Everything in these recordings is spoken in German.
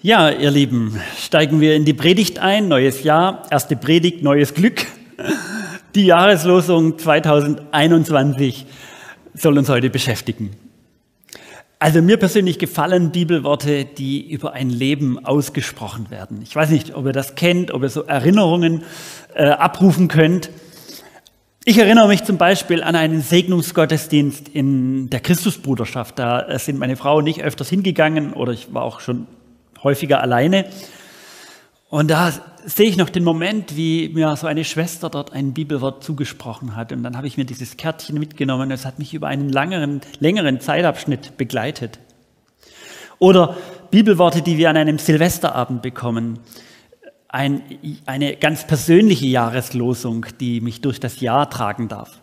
Ja, ihr Lieben, steigen wir in die Predigt ein. Neues Jahr, erste Predigt, neues Glück. Die Jahreslosung 2021 soll uns heute beschäftigen. Also mir persönlich gefallen Bibelworte, die über ein Leben ausgesprochen werden. Ich weiß nicht, ob ihr das kennt, ob ihr so Erinnerungen äh, abrufen könnt. Ich erinnere mich zum Beispiel an einen Segnungsgottesdienst in der Christusbruderschaft. Da sind meine Frau und ich öfters hingegangen oder ich war auch schon häufiger alleine. Und da sehe ich noch den Moment, wie mir so eine Schwester dort ein Bibelwort zugesprochen hat. Und dann habe ich mir dieses Kärtchen mitgenommen. Es hat mich über einen langeren, längeren Zeitabschnitt begleitet. Oder Bibelworte, die wir an einem Silvesterabend bekommen. Ein, eine ganz persönliche Jahreslosung, die mich durch das Jahr tragen darf.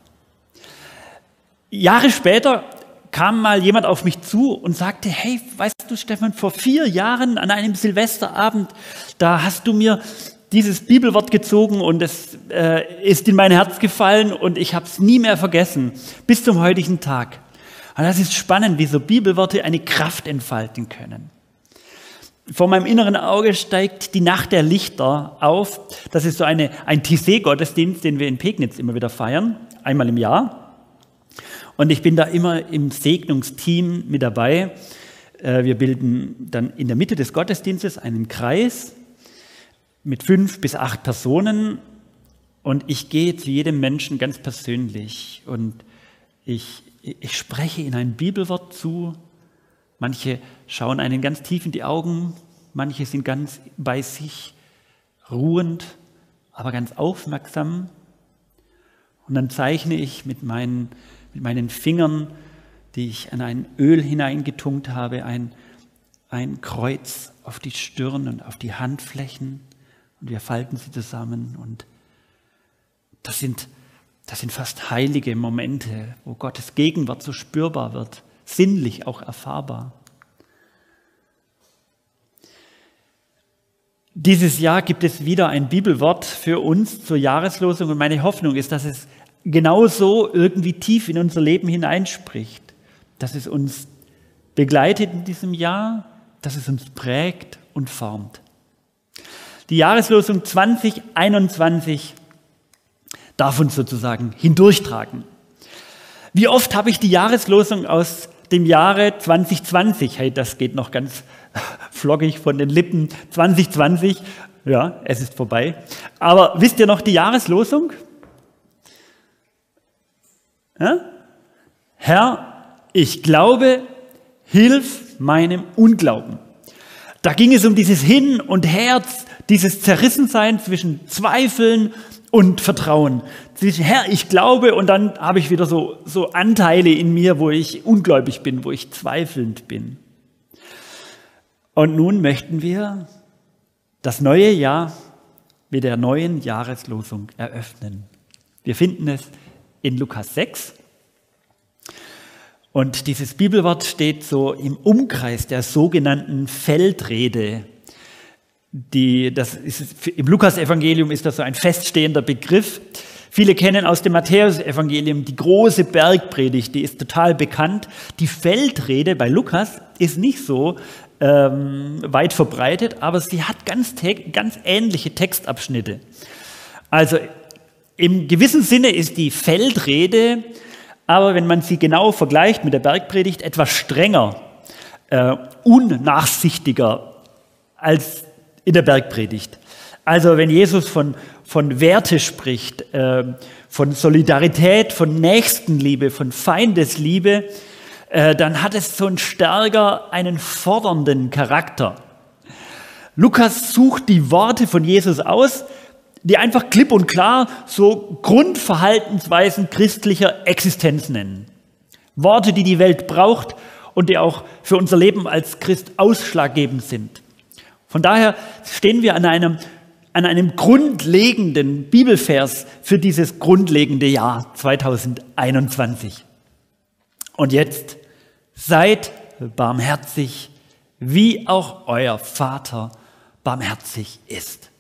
Jahre später kam mal jemand auf mich zu und sagte, hey, weißt du, Stefan, vor vier Jahren an einem Silvesterabend, da hast du mir dieses Bibelwort gezogen und es äh, ist in mein Herz gefallen und ich habe es nie mehr vergessen, bis zum heutigen Tag. Und das ist spannend, wie so Bibelworte eine Kraft entfalten können. Vor meinem inneren Auge steigt die Nacht der Lichter auf. Das ist so eine, ein Tissé-Gottesdienst, den wir in Pegnitz immer wieder feiern, einmal im Jahr. Und ich bin da immer im Segnungsteam mit dabei. Äh, wir bilden dann in der Mitte des Gottesdienstes einen Kreis mit fünf bis acht Personen und ich gehe zu jedem Menschen ganz persönlich und ich, ich spreche in ein Bibelwort zu. Manche schauen einen ganz tief in die Augen, manche sind ganz bei sich, ruhend, aber ganz aufmerksam. Und dann zeichne ich mit meinen mit meinen Fingern, die ich an ein Öl hineingetunkt habe, ein, ein Kreuz auf die Stirn und auf die Handflächen. Und wir falten sie zusammen. Und das sind, das sind fast heilige Momente, wo Gottes Gegenwart so spürbar wird, sinnlich auch erfahrbar. Dieses Jahr gibt es wieder ein Bibelwort für uns zur Jahreslosung. Und meine Hoffnung ist, dass es genauso irgendwie tief in unser Leben hineinspricht, dass es uns begleitet in diesem Jahr, dass es uns prägt und formt. Die Jahreslosung 2021 darf uns sozusagen hindurchtragen. Wie oft habe ich die Jahreslosung aus dem Jahre 2020, hey, das geht noch ganz flockig von den Lippen, 2020, ja, es ist vorbei. Aber wisst ihr noch die Jahreslosung? Ja? Herr, ich glaube, hilf meinem Unglauben. Da ging es um dieses Hin und Herz, dieses Zerrissensein zwischen Zweifeln und Vertrauen. Zwischen Herr, ich glaube und dann habe ich wieder so, so Anteile in mir, wo ich ungläubig bin, wo ich zweifelnd bin. Und nun möchten wir das neue Jahr mit der neuen Jahreslosung eröffnen. Wir finden es in Lukas 6. Und dieses Bibelwort steht so im Umkreis der sogenannten Feldrede. Die, das ist, Im Lukas-Evangelium ist das so ein feststehender Begriff. Viele kennen aus dem Matthäus-Evangelium die große Bergpredigt, die ist total bekannt. Die Feldrede bei Lukas ist nicht so ähm, weit verbreitet, aber sie hat ganz, ganz ähnliche Textabschnitte. Also im gewissen Sinne ist die Feldrede, aber wenn man sie genau vergleicht mit der Bergpredigt, etwas strenger, äh, unnachsichtiger als in der Bergpredigt. Also wenn Jesus von, von Werte spricht, äh, von Solidarität, von Nächstenliebe, von Feindesliebe, äh, dann hat es so ein stärker einen fordernden Charakter. Lukas sucht die Worte von Jesus aus, die einfach klipp und klar so Grundverhaltensweisen christlicher Existenz nennen. Worte, die die Welt braucht und die auch für unser Leben als Christ ausschlaggebend sind. Von daher stehen wir an einem, an einem grundlegenden Bibelvers für dieses grundlegende Jahr 2021. Und jetzt seid barmherzig, wie auch euer Vater barmherzig ist.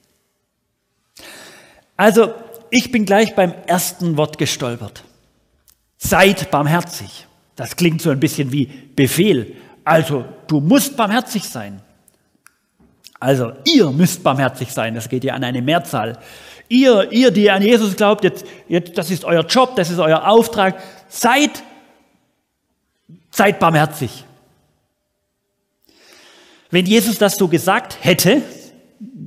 Also, ich bin gleich beim ersten Wort gestolpert. Seid barmherzig. Das klingt so ein bisschen wie Befehl. Also, du musst barmherzig sein. Also, ihr müsst barmherzig sein, das geht ja an eine Mehrzahl. Ihr, ihr, die an Jesus glaubt, jetzt, jetzt, das ist euer Job, das ist euer Auftrag, seid, seid barmherzig. Wenn Jesus das so gesagt hätte,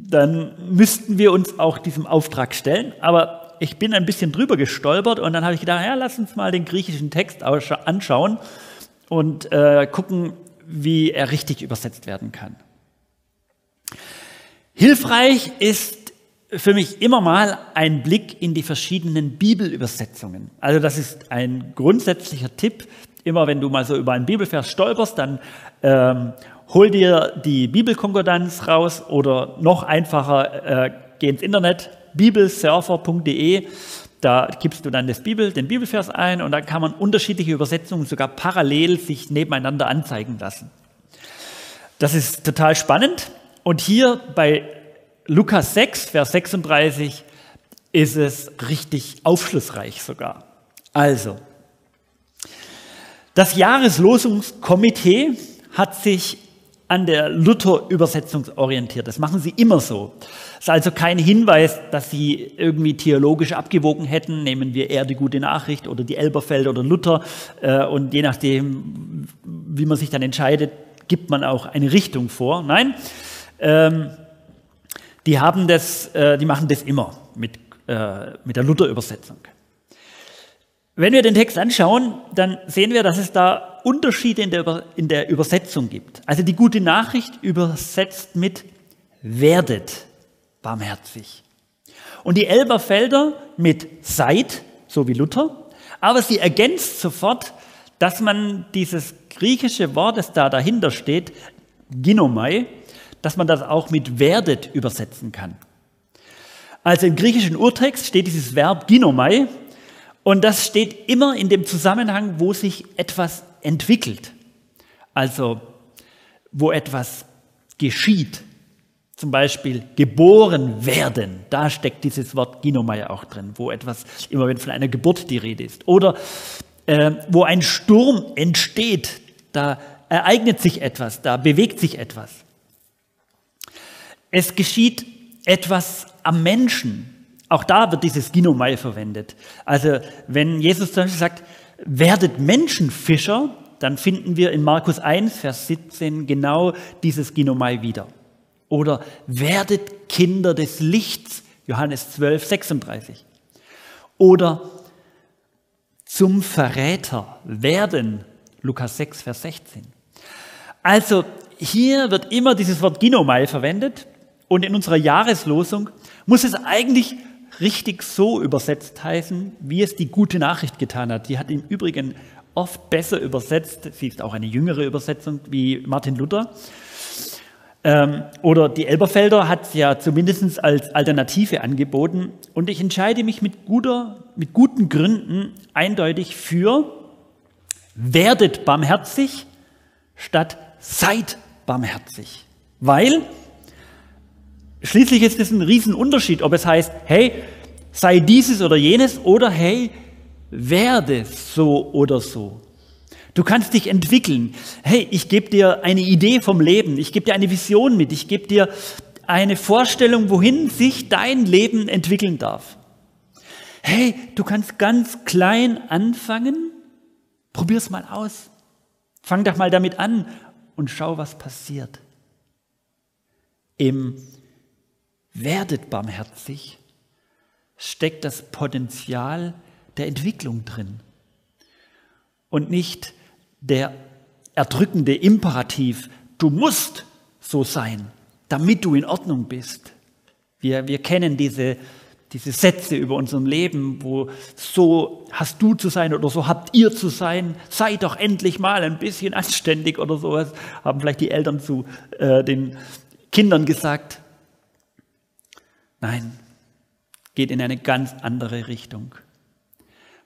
dann müssten wir uns auch diesem Auftrag stellen. Aber ich bin ein bisschen drüber gestolpert und dann habe ich gedacht, ja, lass uns mal den griechischen Text anschauen und äh, gucken, wie er richtig übersetzt werden kann. Hilfreich ist für mich immer mal ein Blick in die verschiedenen Bibelübersetzungen. Also das ist ein grundsätzlicher Tipp. Immer wenn du mal so über einen Bibelvers stolperst, dann ähm, hol dir die Bibelkonkordanz raus oder noch einfacher, äh, geh ins Internet, bibelsurfer.de. Da gibst du dann das Bibel, den Bibelvers ein und dann kann man unterschiedliche Übersetzungen sogar parallel sich nebeneinander anzeigen lassen. Das ist total spannend. Und hier bei Lukas 6, Vers 36 ist es richtig aufschlussreich sogar. Also, das Jahreslosungskomitee hat sich an der Luther-Übersetzung orientiert. Das machen sie immer so. Das ist also kein Hinweis, dass sie irgendwie theologisch abgewogen hätten. Nehmen wir eher die gute Nachricht oder die Elberfeld oder Luther. Äh, und je nachdem, wie man sich dann entscheidet, gibt man auch eine Richtung vor. Nein, ähm, die haben das, äh, die machen das immer mit, äh, mit der Luther-Übersetzung. Wenn wir den Text anschauen, dann sehen wir, dass es da Unterschiede in der, in der Übersetzung gibt. Also die gute Nachricht übersetzt mit werdet barmherzig. Und die Elberfelder mit seid, so wie Luther. Aber sie ergänzt sofort, dass man dieses griechische Wort, das da dahinter steht, ginomai, dass man das auch mit werdet übersetzen kann. Also im griechischen Urtext steht dieses Verb ginomai und das steht immer in dem Zusammenhang, wo sich etwas entwickelt. Also wo etwas geschieht. Zum Beispiel geboren werden. Da steckt dieses Wort Ginomai auch drin, wo etwas, immer wenn von einer Geburt die Rede ist. Oder äh, wo ein Sturm entsteht, da ereignet sich etwas, da bewegt sich etwas. Es geschieht etwas am Menschen, auch da wird dieses Ginomai verwendet. Also wenn Jesus zum Beispiel sagt, werdet Menschenfischer, dann finden wir in Markus 1, Vers 17 genau dieses Ginomai wieder. Oder werdet Kinder des Lichts, Johannes 12, 36. Oder zum Verräter werden, Lukas 6, Vers 16. Also hier wird immer dieses Wort Ginomai verwendet und in unserer Jahreslosung muss es eigentlich richtig so übersetzt heißen, wie es die gute Nachricht getan hat. Die hat im Übrigen oft besser übersetzt. Sie ist auch eine jüngere Übersetzung wie Martin Luther. Ähm, oder die Elberfelder hat es ja zumindest als Alternative angeboten. Und ich entscheide mich mit, guter, mit guten Gründen eindeutig für werdet barmherzig statt seid barmherzig. Weil Schließlich ist es ein Riesenunterschied, ob es heißt, hey, sei dieses oder jenes oder hey, werde so oder so. Du kannst dich entwickeln. Hey, ich gebe dir eine Idee vom Leben, ich gebe dir eine Vision mit, ich gebe dir eine Vorstellung, wohin sich dein Leben entwickeln darf. Hey, du kannst ganz klein anfangen, probier's mal aus. Fang doch mal damit an und schau, was passiert. Im werdet barmherzig, steckt das Potenzial der Entwicklung drin und nicht der erdrückende Imperativ, du musst so sein, damit du in Ordnung bist. Wir, wir kennen diese, diese Sätze über unserem Leben, wo so hast du zu sein oder so habt ihr zu sein, sei doch endlich mal ein bisschen anständig oder sowas, haben vielleicht die Eltern zu äh, den Kindern gesagt. Nein, geht in eine ganz andere Richtung.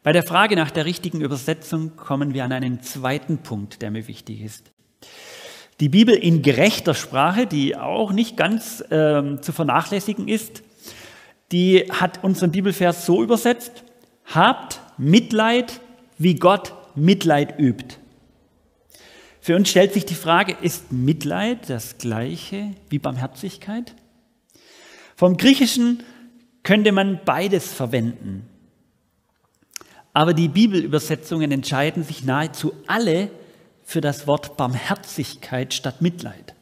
Bei der Frage nach der richtigen Übersetzung kommen wir an einen zweiten Punkt, der mir wichtig ist. Die Bibel in gerechter Sprache, die auch nicht ganz äh, zu vernachlässigen ist, die hat unseren Bibelvers so übersetzt, habt Mitleid, wie Gott Mitleid übt. Für uns stellt sich die Frage, ist Mitleid das gleiche wie Barmherzigkeit? Vom Griechischen könnte man beides verwenden. Aber die Bibelübersetzungen entscheiden sich nahezu alle für das Wort Barmherzigkeit statt Mitleid.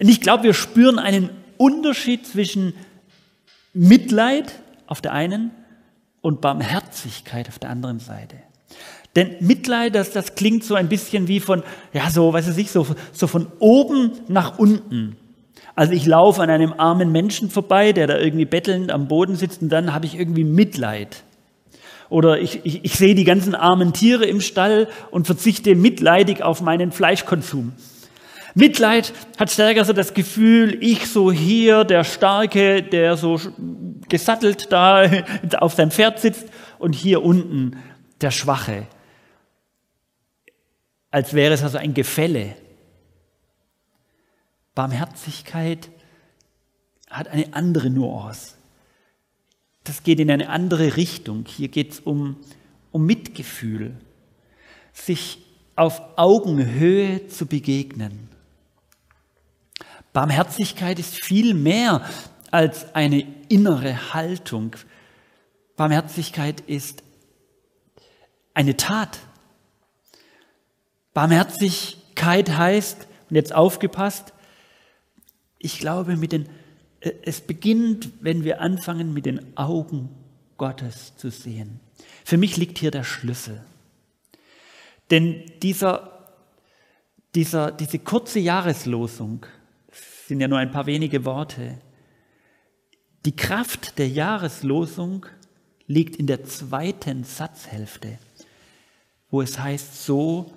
Und ich glaube, wir spüren einen Unterschied zwischen Mitleid auf der einen und Barmherzigkeit auf der anderen Seite. Denn Mitleid, das, das klingt so ein bisschen wie von, ja, so, weiß ich, so, so von oben nach unten. Also ich laufe an einem armen Menschen vorbei, der da irgendwie bettelnd am Boden sitzt und dann habe ich irgendwie Mitleid. Oder ich, ich, ich sehe die ganzen armen Tiere im Stall und verzichte mitleidig auf meinen Fleischkonsum. Mitleid hat stärker so das Gefühl, ich so hier, der Starke, der so gesattelt da auf seinem Pferd sitzt und hier unten der Schwache. Als wäre es also ein Gefälle. Barmherzigkeit hat eine andere Nuance. Das geht in eine andere Richtung. Hier geht es um, um Mitgefühl, sich auf Augenhöhe zu begegnen. Barmherzigkeit ist viel mehr als eine innere Haltung. Barmherzigkeit ist eine Tat. Barmherzigkeit heißt, und jetzt aufgepasst, ich glaube, mit den, äh, es beginnt, wenn wir anfangen, mit den Augen Gottes zu sehen. Für mich liegt hier der Schlüssel. Denn dieser, dieser, diese kurze Jahreslosung, sind ja nur ein paar wenige Worte. Die Kraft der Jahreslosung liegt in der zweiten Satzhälfte, wo es heißt, so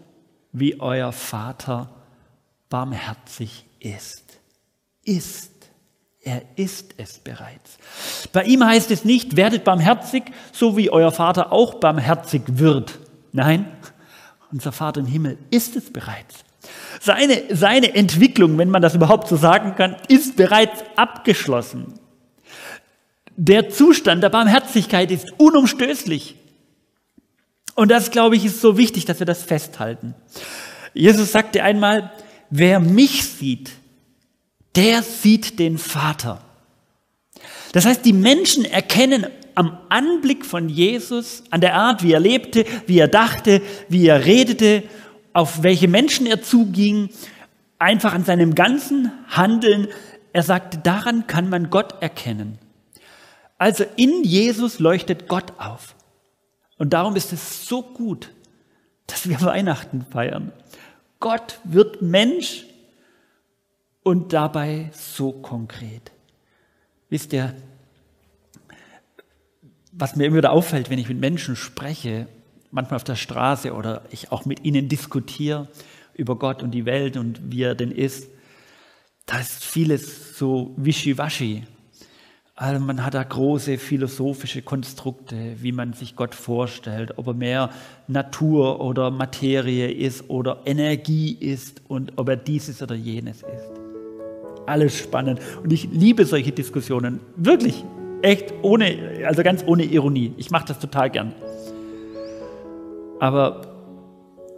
wie euer Vater barmherzig ist. Ist. Er ist es bereits. Bei ihm heißt es nicht, werdet barmherzig, so wie euer Vater auch barmherzig wird. Nein, unser Vater im Himmel ist es bereits. Seine, seine Entwicklung, wenn man das überhaupt so sagen kann, ist bereits abgeschlossen. Der Zustand der Barmherzigkeit ist unumstößlich. Und das, glaube ich, ist so wichtig, dass wir das festhalten. Jesus sagte einmal, wer mich sieht, der sieht den Vater. Das heißt, die Menschen erkennen am Anblick von Jesus, an der Art, wie er lebte, wie er dachte, wie er redete auf welche Menschen er zuging, einfach an seinem ganzen Handeln. Er sagte, daran kann man Gott erkennen. Also in Jesus leuchtet Gott auf. Und darum ist es so gut, dass wir Weihnachten feiern. Gott wird Mensch und dabei so konkret. Wisst ihr, was mir immer wieder auffällt, wenn ich mit Menschen spreche, manchmal auf der Straße oder ich auch mit ihnen diskutiere über Gott und die Welt und wie er denn ist, da ist vieles so wischiwaschi. Also man hat da große philosophische Konstrukte, wie man sich Gott vorstellt, ob er mehr Natur oder Materie ist oder Energie ist und ob er dieses oder jenes ist. Alles spannend. Und ich liebe solche Diskussionen. Wirklich, echt ohne, also ganz ohne Ironie. Ich mache das total gern. Aber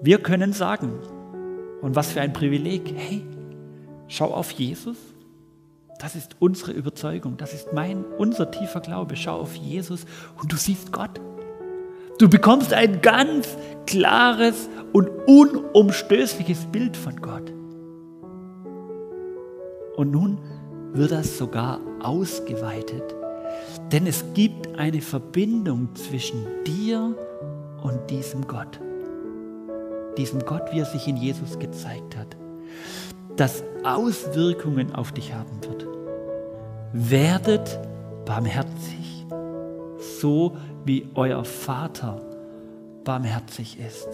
wir können sagen, und was für ein Privileg, hey, schau auf Jesus. Das ist unsere Überzeugung, das ist mein, unser tiefer Glaube. Schau auf Jesus und du siehst Gott. Du bekommst ein ganz klares und unumstößliches Bild von Gott. Und nun wird das sogar ausgeweitet, denn es gibt eine Verbindung zwischen dir und diesem Gott. Diesem Gott, wie er sich in Jesus gezeigt hat. Das Auswirkungen auf dich haben wird. Werdet barmherzig, so wie euer Vater barmherzig ist.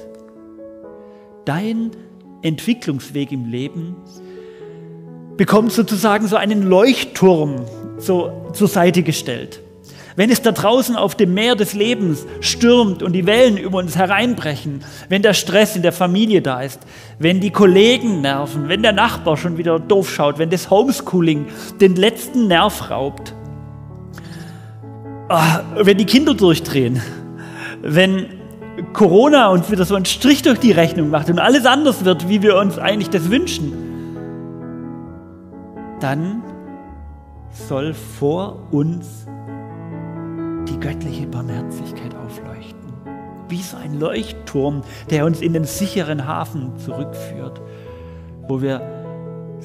Dein Entwicklungsweg im Leben bekommt sozusagen so einen Leuchtturm so zur Seite gestellt. Wenn es da draußen auf dem Meer des Lebens stürmt und die Wellen über uns hereinbrechen, wenn der Stress in der Familie da ist, wenn die Kollegen nerven, wenn der Nachbar schon wieder doof schaut, wenn das Homeschooling den letzten Nerv raubt, ah, wenn die Kinder durchdrehen, wenn Corona uns wieder so einen Strich durch die Rechnung macht und alles anders wird, wie wir uns eigentlich das wünschen, dann soll vor uns die göttliche Barmherzigkeit aufleuchten. Wie so ein Leuchtturm, der uns in den sicheren Hafen zurückführt, wo wir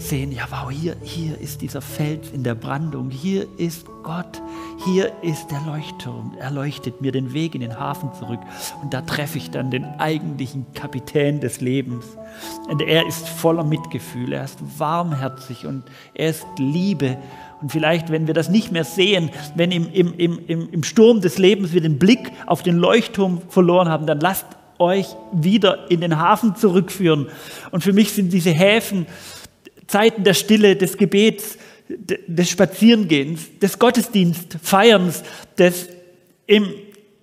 sehen, ja wow, hier, hier ist dieser Fels in der Brandung, hier ist Gott, hier ist der Leuchtturm, er leuchtet mir den Weg in den Hafen zurück und da treffe ich dann den eigentlichen Kapitän des Lebens. Und er ist voller Mitgefühl, er ist warmherzig und er ist Liebe. Und vielleicht, wenn wir das nicht mehr sehen, wenn im, im, im, im Sturm des Lebens wir den Blick auf den Leuchtturm verloren haben, dann lasst euch wieder in den Hafen zurückführen. Und für mich sind diese Häfen Zeiten der Stille, des Gebets, des Spazierengehens, des Gottesdienstfeierns, des im,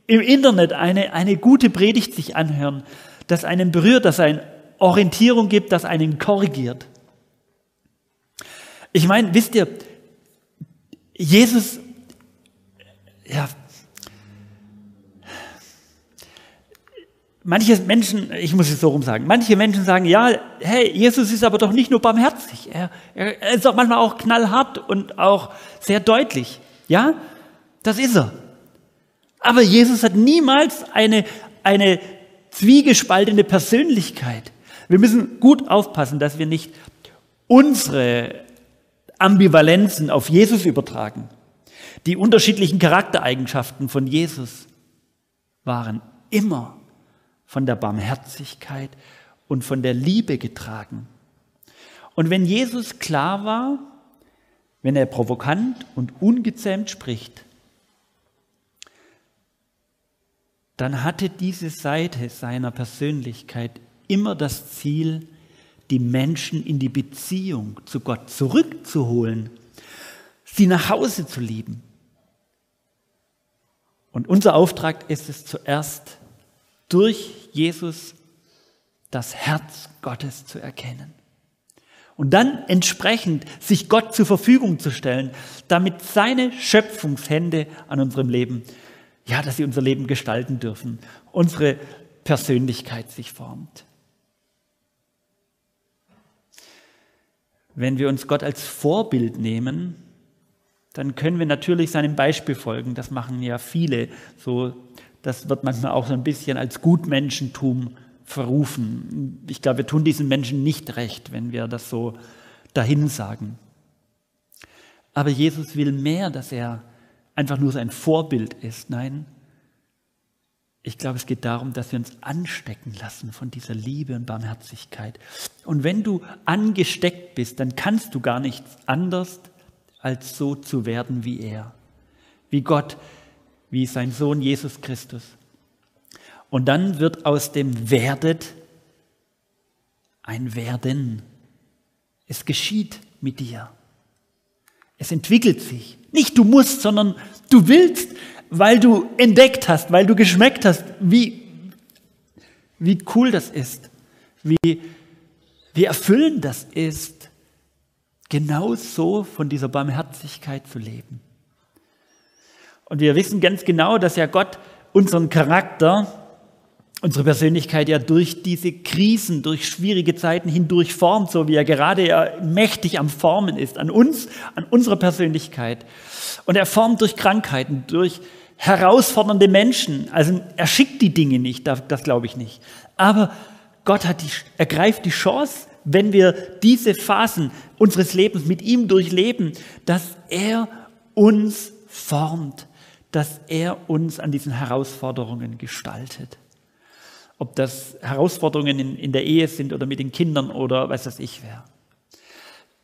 im Internet eine, eine gute Predigt sich anhören, das einen berührt, das einen Orientierung gibt, das einen korrigiert. Ich meine, wisst ihr, Jesus, ja, Manche Menschen, ich muss es so rum sagen, manche Menschen sagen, ja, hey, Jesus ist aber doch nicht nur barmherzig, er, er ist auch manchmal auch knallhart und auch sehr deutlich. Ja, das ist er. Aber Jesus hat niemals eine, eine zwiegespaltene Persönlichkeit. Wir müssen gut aufpassen, dass wir nicht unsere Ambivalenzen auf Jesus übertragen. Die unterschiedlichen Charaktereigenschaften von Jesus waren immer von der Barmherzigkeit und von der Liebe getragen. Und wenn Jesus klar war, wenn er provokant und ungezähmt spricht, dann hatte diese Seite seiner Persönlichkeit immer das Ziel, die Menschen in die Beziehung zu Gott zurückzuholen, sie nach Hause zu lieben. Und unser Auftrag ist es zuerst, durch Jesus das Herz Gottes zu erkennen. Und dann entsprechend sich Gott zur Verfügung zu stellen, damit seine Schöpfungshände an unserem Leben, ja, dass sie unser Leben gestalten dürfen, unsere Persönlichkeit sich formt. Wenn wir uns Gott als Vorbild nehmen, dann können wir natürlich seinem Beispiel folgen. Das machen ja viele, so das wird manchmal auch so ein bisschen als Gutmenschentum verrufen. Ich glaube, wir tun diesen Menschen nicht recht, wenn wir das so dahin sagen. Aber Jesus will mehr, dass er einfach nur sein Vorbild ist. Nein, ich glaube, es geht darum, dass wir uns anstecken lassen von dieser Liebe und Barmherzigkeit. Und wenn du angesteckt bist, dann kannst du gar nichts anders, als so zu werden wie er. Wie Gott, wie sein Sohn Jesus Christus. Und dann wird aus dem Werdet ein Werden. Es geschieht mit dir. Es entwickelt sich. Nicht du musst, sondern du willst, weil du entdeckt hast, weil du geschmeckt hast, wie, wie cool das ist, wie, wie erfüllend das ist, genau so von dieser Barmherzigkeit zu leben. Und wir wissen ganz genau, dass ja Gott unseren Charakter, unsere Persönlichkeit ja durch diese Krisen, durch schwierige Zeiten hindurch formt, so wie er gerade ja mächtig am Formen ist, an uns, an unserer Persönlichkeit. Und er formt durch Krankheiten, durch herausfordernde Menschen. Also er schickt die Dinge nicht, das, das glaube ich nicht. Aber Gott hat die, ergreift die Chance, wenn wir diese Phasen unseres Lebens mit ihm durchleben, dass er uns formt, dass er uns an diesen Herausforderungen gestaltet. Ob das Herausforderungen in, in der Ehe sind oder mit den Kindern oder was weiß ich wer.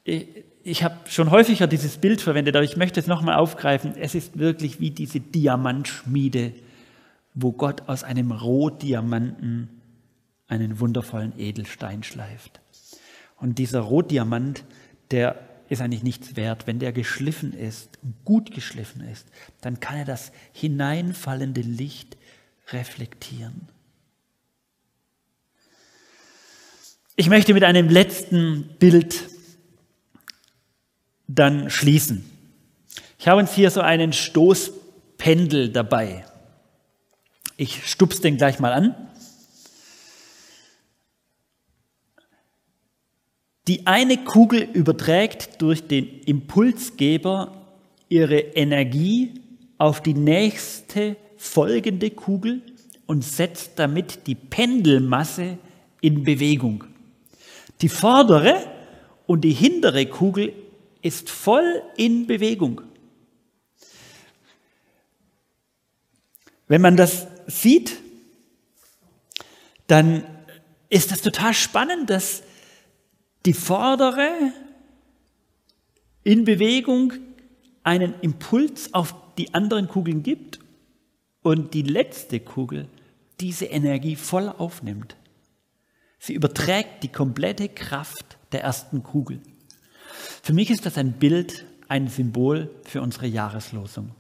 Ich, ich habe schon häufiger dieses Bild verwendet, aber ich möchte es nochmal aufgreifen. Es ist wirklich wie diese Diamantschmiede, wo Gott aus einem Rohdiamanten einen wundervollen Edelstein schleift. Und dieser Rohdiamant, der ist eigentlich nichts wert. Wenn der geschliffen ist, gut geschliffen ist, dann kann er das hineinfallende Licht reflektieren. Ich möchte mit einem letzten Bild dann schließen. Ich habe uns hier so einen Stoßpendel dabei. Ich stups den gleich mal an. Die eine Kugel überträgt durch den Impulsgeber ihre Energie auf die nächste folgende Kugel und setzt damit die Pendelmasse in Bewegung. Die vordere und die hintere Kugel ist voll in Bewegung. Wenn man das sieht, dann ist das total spannend, dass die vordere in Bewegung einen Impuls auf die anderen Kugeln gibt und die letzte Kugel diese Energie voll aufnimmt. Sie überträgt die komplette Kraft der ersten Kugel. Für mich ist das ein Bild, ein Symbol für unsere Jahreslosung.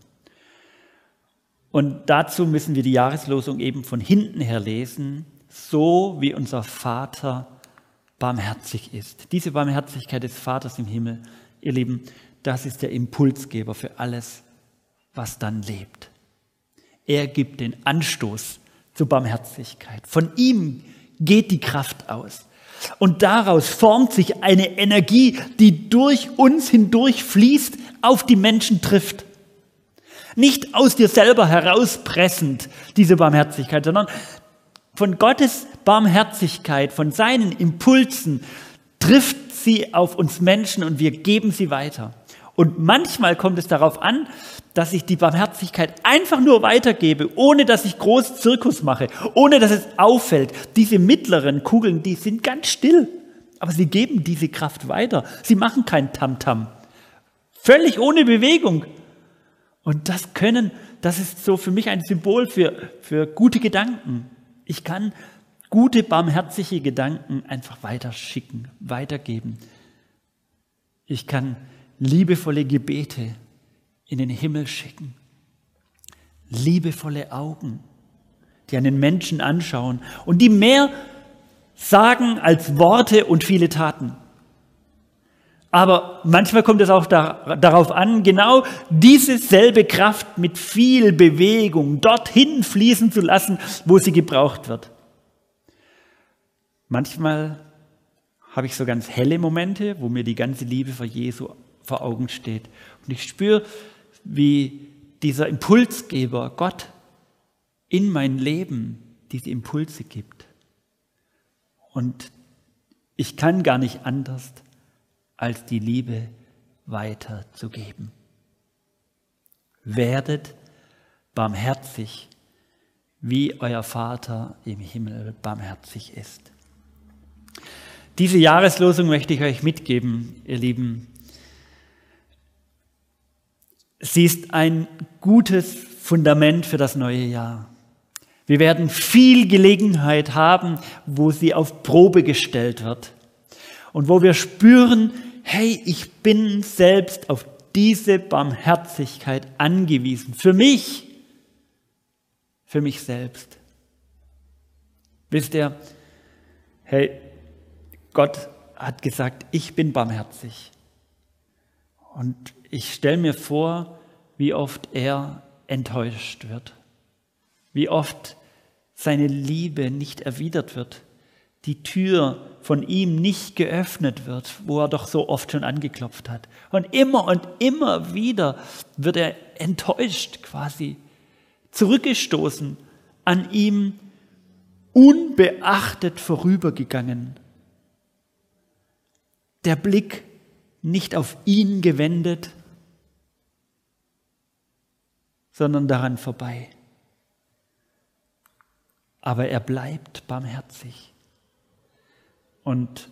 Und dazu müssen wir die Jahreslosung eben von hinten her lesen, so wie unser Vater barmherzig ist. Diese Barmherzigkeit des Vaters im Himmel, ihr Lieben, das ist der Impulsgeber für alles, was dann lebt. Er gibt den Anstoß zur Barmherzigkeit. Von ihm geht die Kraft aus. Und daraus formt sich eine Energie, die durch uns hindurch fließt, auf die Menschen trifft. Nicht aus dir selber herauspressend, diese Barmherzigkeit, sondern von Gottes Barmherzigkeit, von seinen Impulsen trifft sie auf uns Menschen und wir geben sie weiter. Und manchmal kommt es darauf an, dass ich die Barmherzigkeit einfach nur weitergebe, ohne dass ich groß Zirkus mache, ohne dass es auffällt. Diese mittleren Kugeln, die sind ganz still, aber sie geben diese Kraft weiter. Sie machen kein Tamtam. -Tam. Völlig ohne Bewegung. Und das können, das ist so für mich ein Symbol für, für gute Gedanken. Ich kann gute, barmherzige Gedanken einfach weiterschicken, weitergeben. Ich kann liebevolle Gebete in den Himmel schicken. Liebevolle Augen, die einen Menschen anschauen und die mehr sagen als Worte und viele Taten. Aber manchmal kommt es auch da, darauf an, genau diese selbe Kraft mit viel Bewegung dorthin fließen zu lassen, wo sie gebraucht wird. Manchmal habe ich so ganz helle Momente, wo mir die ganze Liebe vor Jesu vor Augen steht. Und ich spüre, wie dieser Impulsgeber, Gott, in mein Leben diese Impulse gibt. Und ich kann gar nicht anders, als die Liebe weiterzugeben. Werdet barmherzig, wie euer Vater im Himmel barmherzig ist. Diese Jahreslosung möchte ich euch mitgeben, ihr Lieben. Sie ist ein gutes Fundament für das neue Jahr. Wir werden viel Gelegenheit haben, wo sie auf Probe gestellt wird und wo wir spüren, hey, ich bin selbst auf diese Barmherzigkeit angewiesen. Für mich, für mich selbst. Wisst ihr, hey, Gott hat gesagt, ich bin barmherzig. Und ich stelle mir vor, wie oft er enttäuscht wird, wie oft seine Liebe nicht erwidert wird, die Tür von ihm nicht geöffnet wird, wo er doch so oft schon angeklopft hat. Und immer und immer wieder wird er enttäuscht quasi, zurückgestoßen, an ihm unbeachtet vorübergegangen. Der Blick nicht auf ihn gewendet, sondern daran vorbei. Aber er bleibt barmherzig und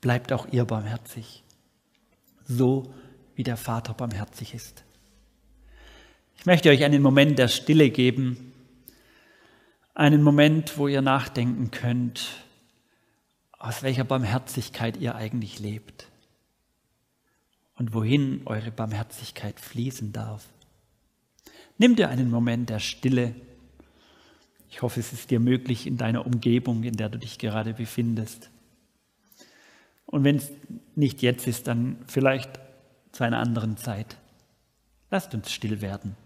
bleibt auch ihr barmherzig, so wie der Vater barmherzig ist. Ich möchte euch einen Moment der Stille geben, einen Moment, wo ihr nachdenken könnt, aus welcher Barmherzigkeit ihr eigentlich lebt und wohin eure Barmherzigkeit fließen darf. Nimm dir einen Moment der Stille. Ich hoffe, es ist dir möglich in deiner Umgebung, in der du dich gerade befindest. Und wenn es nicht jetzt ist, dann vielleicht zu einer anderen Zeit. Lasst uns still werden.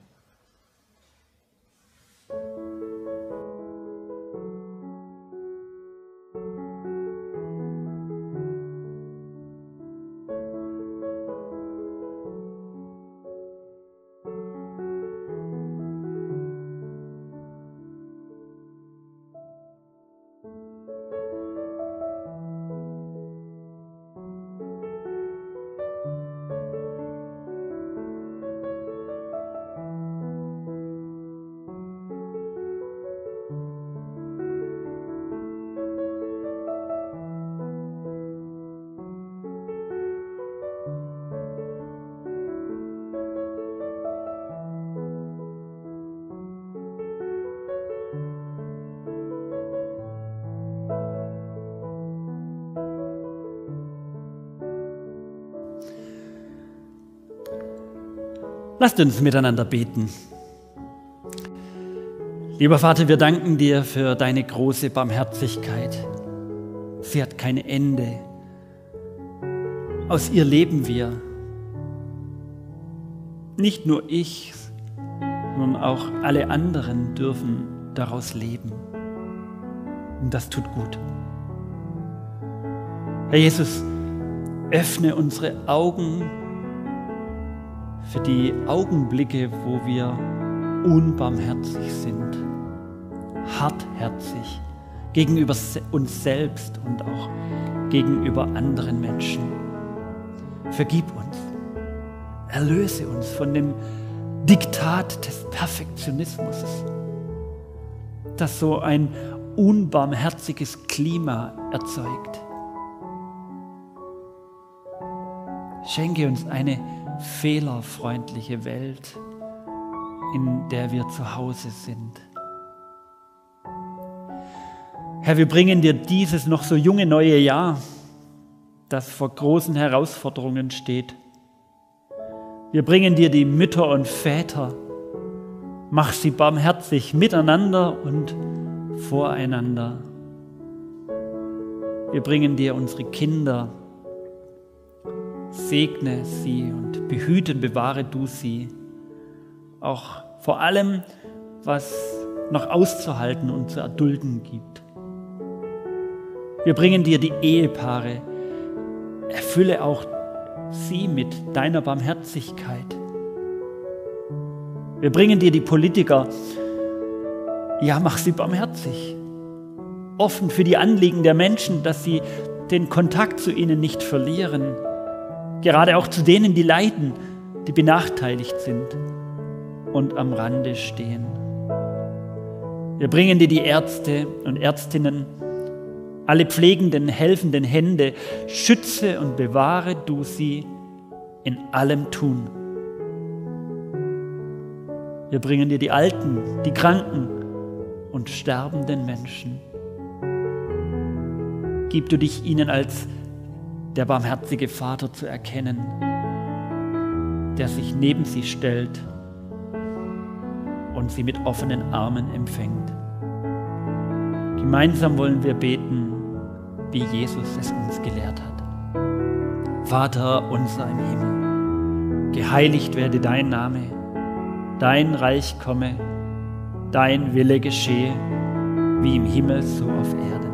Lasst uns miteinander beten. Lieber Vater, wir danken dir für deine große Barmherzigkeit. Sie hat kein Ende. Aus ihr leben wir. Nicht nur ich, sondern auch alle anderen dürfen daraus leben. Und das tut gut. Herr Jesus, öffne unsere Augen für die Augenblicke, wo wir unbarmherzig sind, hartherzig gegenüber uns selbst und auch gegenüber anderen Menschen. Vergib uns, erlöse uns von dem Diktat des Perfektionismus, das so ein unbarmherziges Klima erzeugt. Schenke uns eine fehlerfreundliche Welt, in der wir zu Hause sind. Herr, wir bringen dir dieses noch so junge neue Jahr, das vor großen Herausforderungen steht. Wir bringen dir die Mütter und Väter. Mach sie barmherzig miteinander und voreinander. Wir bringen dir unsere Kinder. Segne sie und behüte und bewahre du sie. Auch vor allem, was noch auszuhalten und zu erdulden gibt. Wir bringen dir die Ehepaare. Erfülle auch sie mit deiner Barmherzigkeit. Wir bringen dir die Politiker. Ja, mach sie barmherzig. Offen für die Anliegen der Menschen, dass sie den Kontakt zu ihnen nicht verlieren Gerade auch zu denen, die leiden, die benachteiligt sind und am Rande stehen. Wir bringen dir die Ärzte und Ärztinnen, alle pflegenden, helfenden Hände. Schütze und bewahre du sie in allem Tun. Wir bringen dir die Alten, die Kranken und sterbenden Menschen. Gib du dich ihnen als der barmherzige Vater zu erkennen, der sich neben sie stellt und sie mit offenen Armen empfängt. Gemeinsam wollen wir beten, wie Jesus es uns gelehrt hat. Vater unser im Himmel, geheiligt werde dein Name, dein Reich komme, dein Wille geschehe, wie im Himmel so auf Erden.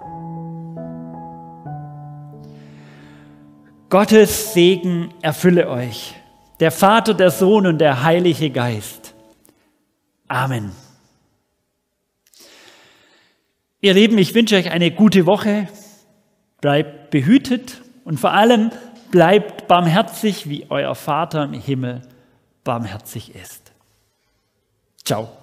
Gottes Segen erfülle euch, der Vater, der Sohn und der Heilige Geist. Amen. Ihr Lieben, ich wünsche euch eine gute Woche. Bleibt behütet und vor allem bleibt barmherzig, wie euer Vater im Himmel barmherzig ist. Ciao.